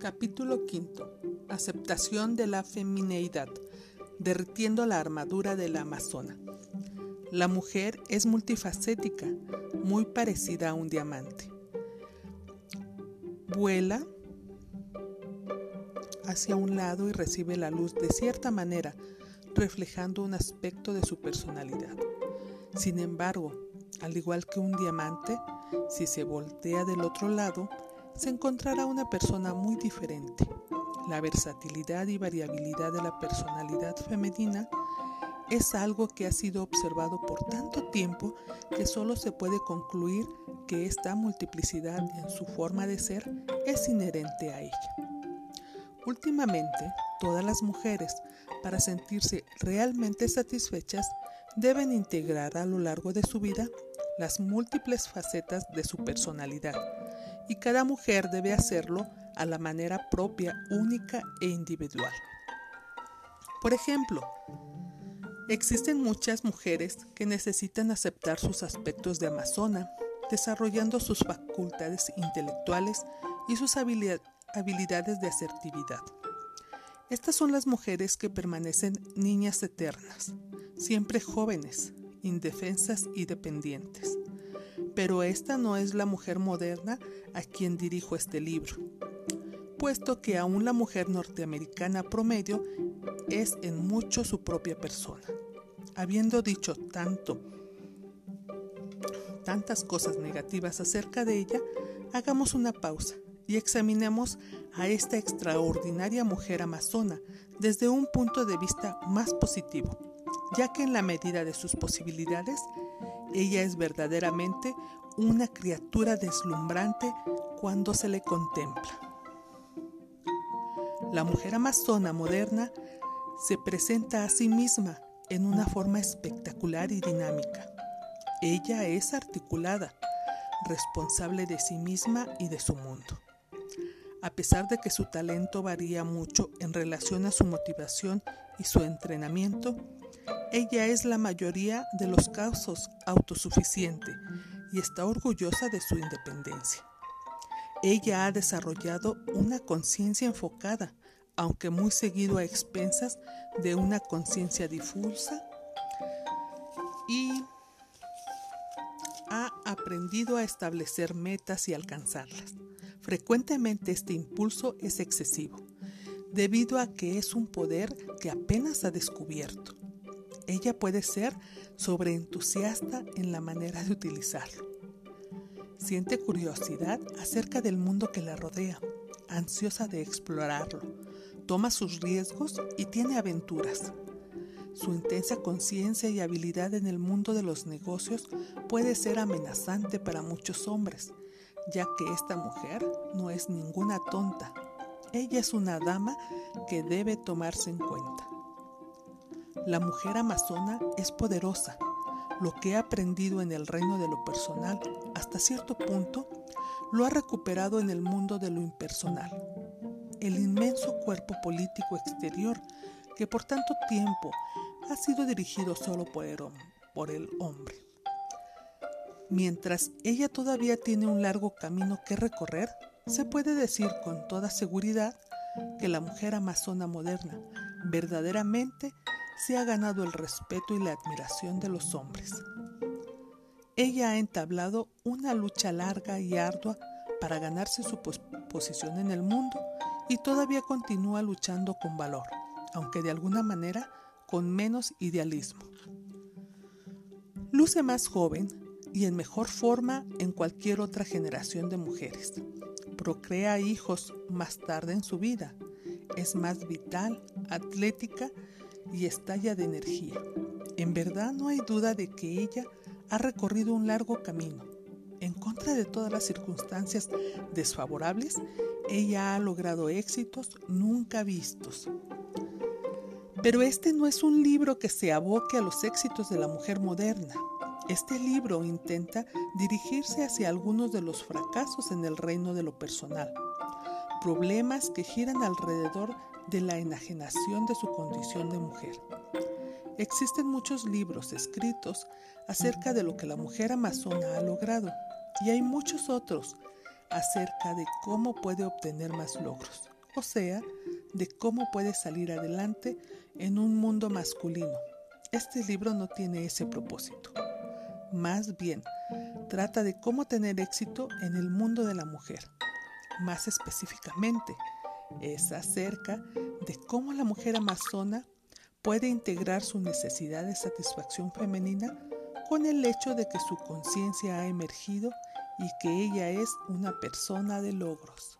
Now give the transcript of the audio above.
Capítulo V. Aceptación de la femineidad. Derritiendo la armadura de la amazona. La mujer es multifacética, muy parecida a un diamante. Vuela hacia un lado y recibe la luz de cierta manera, reflejando un aspecto de su personalidad. Sin embargo, al igual que un diamante, si se voltea del otro lado, se encontrará una persona muy diferente. La versatilidad y variabilidad de la personalidad femenina es algo que ha sido observado por tanto tiempo que solo se puede concluir que esta multiplicidad en su forma de ser es inherente a ella. Últimamente, todas las mujeres, para sentirse realmente satisfechas, deben integrar a lo largo de su vida las múltiples facetas de su personalidad y cada mujer debe hacerlo a la manera propia, única e individual. Por ejemplo, existen muchas mujeres que necesitan aceptar sus aspectos de amazona, desarrollando sus facultades intelectuales y sus habilidades de asertividad. Estas son las mujeres que permanecen niñas eternas, siempre jóvenes, indefensas y dependientes. Pero esta no es la mujer moderna a quien dirijo este libro, puesto que aún la mujer norteamericana promedio es en mucho su propia persona. Habiendo dicho tanto, tantas cosas negativas acerca de ella, hagamos una pausa y examinemos a esta extraordinaria mujer amazona desde un punto de vista más positivo, ya que en la medida de sus posibilidades, ella es verdaderamente una criatura deslumbrante cuando se le contempla. La mujer amazona moderna se presenta a sí misma en una forma espectacular y dinámica. Ella es articulada, responsable de sí misma y de su mundo. A pesar de que su talento varía mucho en relación a su motivación y su entrenamiento, ella es la mayoría de los casos autosuficiente y está orgullosa de su independencia. Ella ha desarrollado una conciencia enfocada, aunque muy seguido a expensas de una conciencia difusa y ha aprendido a establecer metas y alcanzarlas. Frecuentemente este impulso es excesivo, debido a que es un poder que apenas ha descubierto. Ella puede ser sobreentusiasta en la manera de utilizarlo. Siente curiosidad acerca del mundo que la rodea, ansiosa de explorarlo. Toma sus riesgos y tiene aventuras. Su intensa conciencia y habilidad en el mundo de los negocios puede ser amenazante para muchos hombres, ya que esta mujer no es ninguna tonta. Ella es una dama que debe tomarse en cuenta. La mujer amazona es poderosa. Lo que ha aprendido en el reino de lo personal, hasta cierto punto, lo ha recuperado en el mundo de lo impersonal. El inmenso cuerpo político exterior que por tanto tiempo ha sido dirigido solo por el, por el hombre. Mientras ella todavía tiene un largo camino que recorrer, se puede decir con toda seguridad que la mujer amazona moderna verdaderamente se ha ganado el respeto y la admiración de los hombres. Ella ha entablado una lucha larga y ardua para ganarse su posición en el mundo y todavía continúa luchando con valor, aunque de alguna manera con menos idealismo. Luce más joven y en mejor forma en cualquier otra generación de mujeres. Procrea hijos más tarde en su vida. Es más vital, atlética y estalla de energía. En verdad no hay duda de que ella ha recorrido un largo camino. En contra de todas las circunstancias desfavorables, ella ha logrado éxitos nunca vistos. Pero este no es un libro que se aboque a los éxitos de la mujer moderna. Este libro intenta dirigirse hacia algunos de los fracasos en el reino de lo personal, problemas que giran alrededor de la enajenación de su condición de mujer. Existen muchos libros escritos acerca de lo que la mujer amazona ha logrado y hay muchos otros acerca de cómo puede obtener más logros. o sea, de cómo puede salir adelante en un mundo masculino. Este libro no tiene ese propósito. Más bien, trata de cómo tener éxito en el mundo de la mujer. Más específicamente, es acerca de cómo la mujer amazona puede integrar su necesidad de satisfacción femenina con el hecho de que su conciencia ha emergido y que ella es una persona de logros.